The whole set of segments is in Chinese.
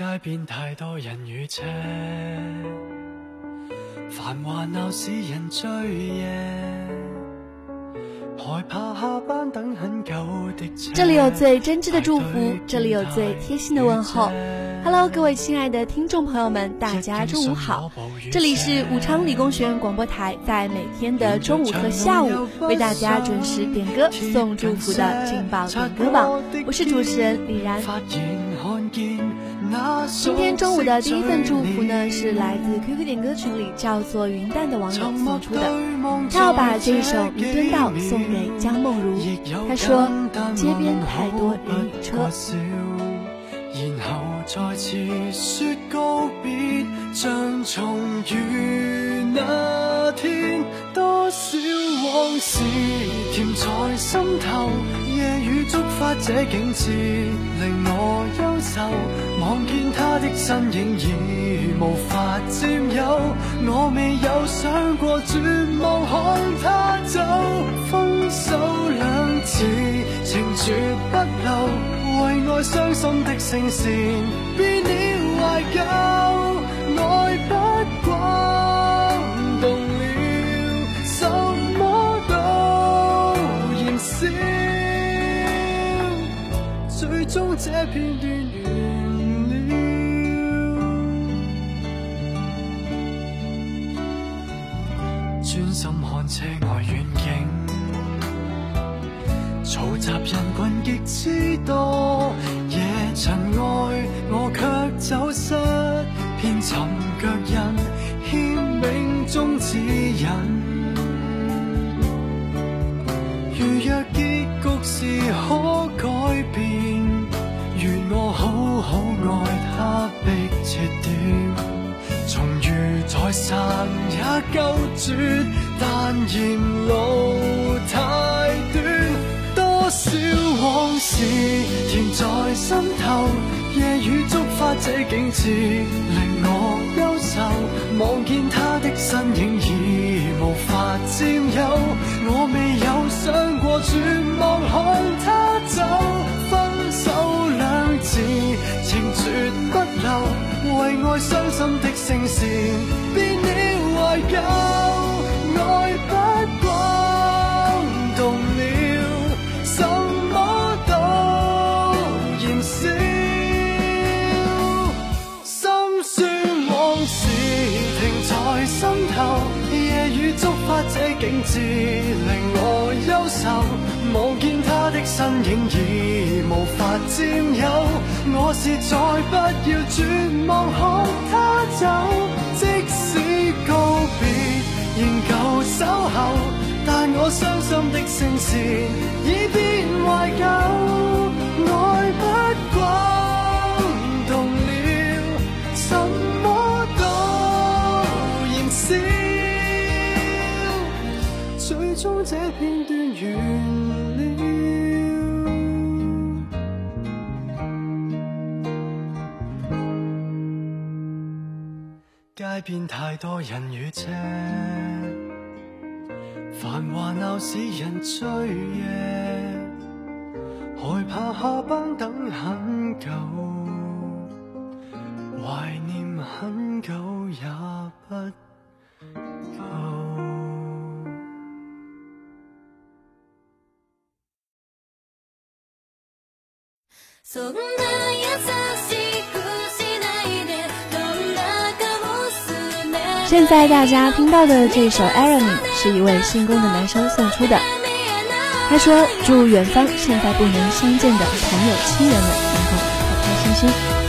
街边太多人与车，繁华闹市人醉夜，害怕下班等很久的车。这里有最真挚的祝福，这里有最贴心的问候。Hello，各位亲爱的听众朋友们，大家中午好！这里是武昌理工学院广播台，在每天的中午和下午为大家准时点歌送祝福的劲爆点歌榜，我是主持人李然。今天中午的第一份祝福呢，是来自 QQ 点歌群里叫做云淡的网友送出的，他要把这一首《弥敦道》送给江梦如。他说：“街边太多人与车。”然后再次说告别，像重遇那天，多少往事甜在心头。夜雨触发这景致，令我望见他的身影已无法占有，我未有想过绝望看他走。分手两字，情绝不留。为爱伤心的声线变了怀旧，爱不惯动了，什么都燃烧，最终这片段专心看车外远景。嘈杂人群极之多，夜尘外我却走失，偏寻脚印，欠命中指引。如若结局是可改变，愿我好好爱他，逼切点。重遇再散也够绝，但沿路太短。多少往事甜在心头，夜雨触发这景致，令我忧愁。望见他的身影已无法占有，我未有想过绝望看他爱伤心的声线变了，怀旧爱不光动了，什么都燃烧，心酸往事停在心头，夜雨触发这景致。身影已无法占有，我是再不要绝望看他走，即使告别仍旧守候，但我伤心的声线已变怀旧，爱不广动了，什么都燃烧。终这片段完街边太多人与车，繁华闹市人醉夜，害怕下班等很久，怀念很久也不够。现在大家听到的这首《Irony》是一位姓龚的男生送出的。他说：“祝远方现在不能相见的朋友、亲人们能够开开心心。”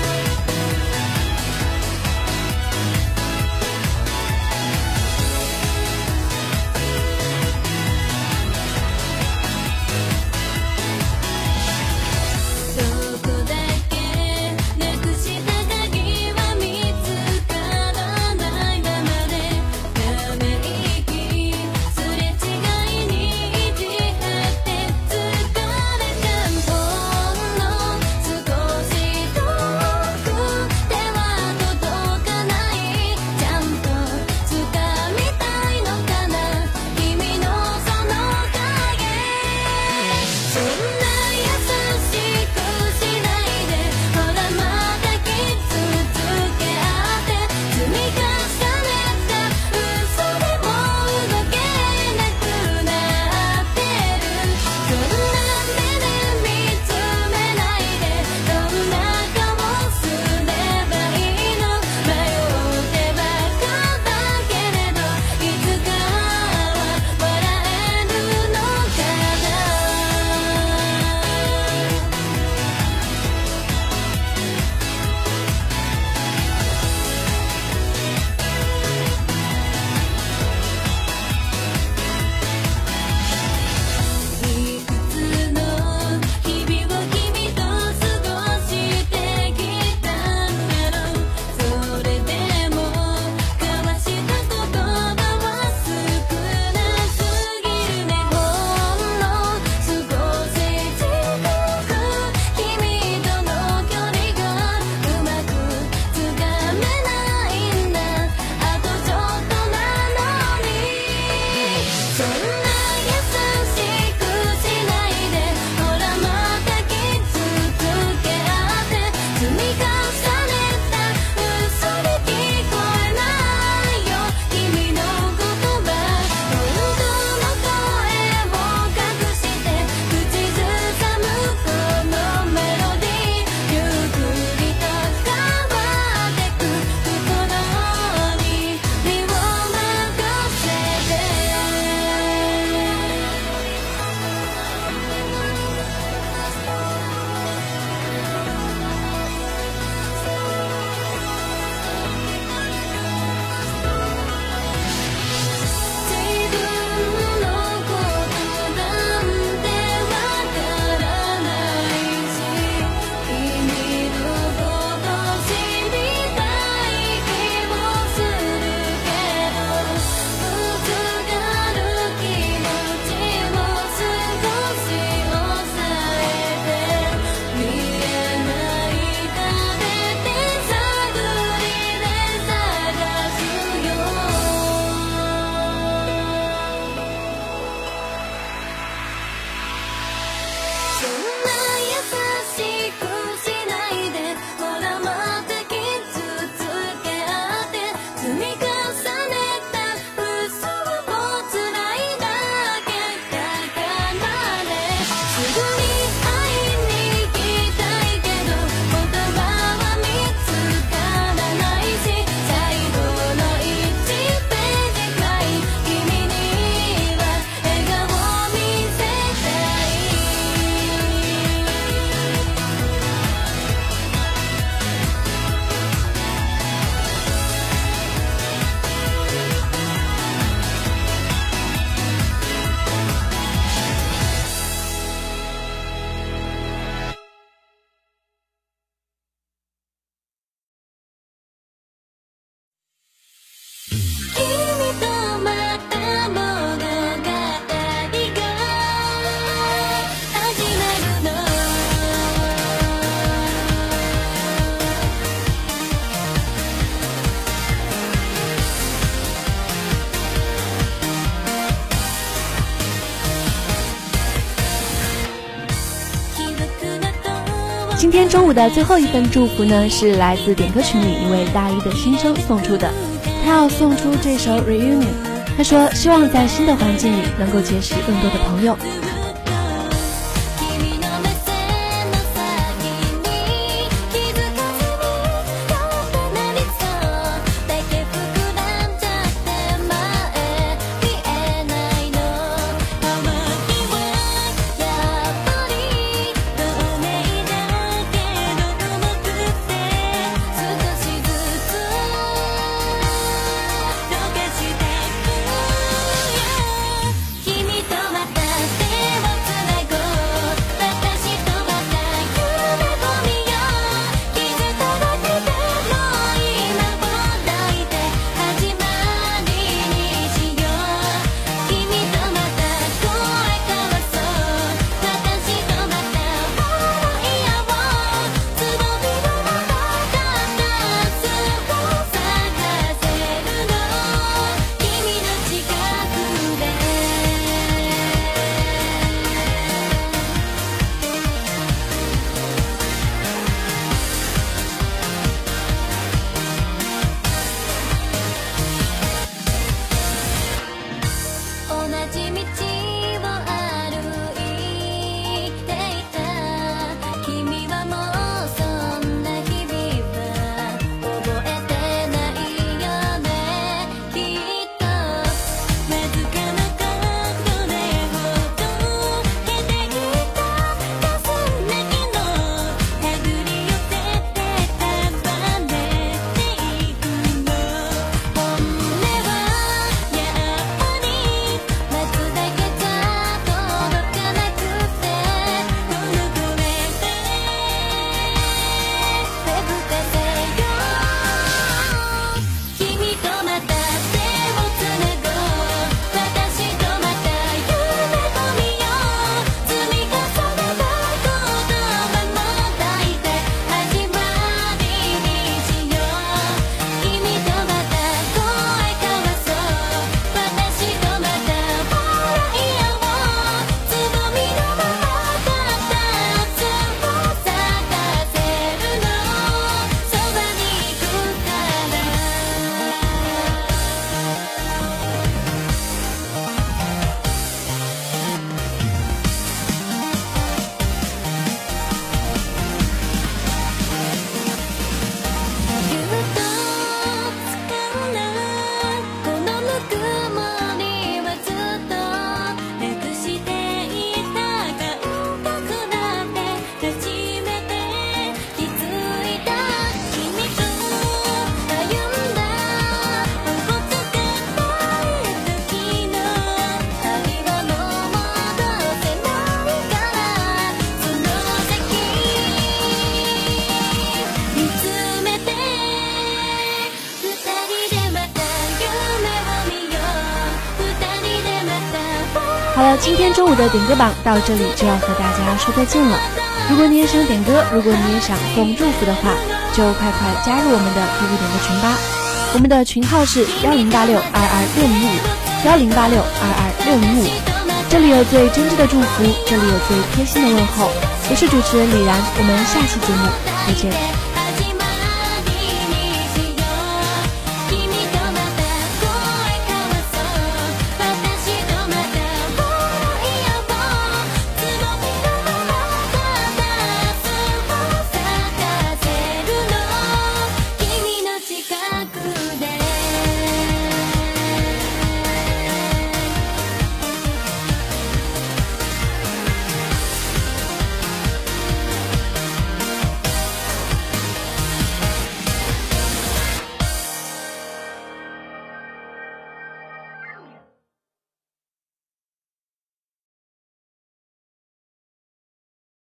今天中午的最后一份祝福呢，是来自点歌群里一位大一的新生送出的，他要送出这首 Reunion，他说希望在新的环境里能够结识更多的朋友。今天中午的点歌榜到这里就要和大家说再见了。如果你也想点歌，如果你也想送祝福的话，就快快加入我们的 QQ 点歌群吧。我们的群号是幺零八六二二六零五幺零八六二二六零五。这里有最真挚的祝福，这里有最贴心的问候。我是主持人李然，我们下期节目再见。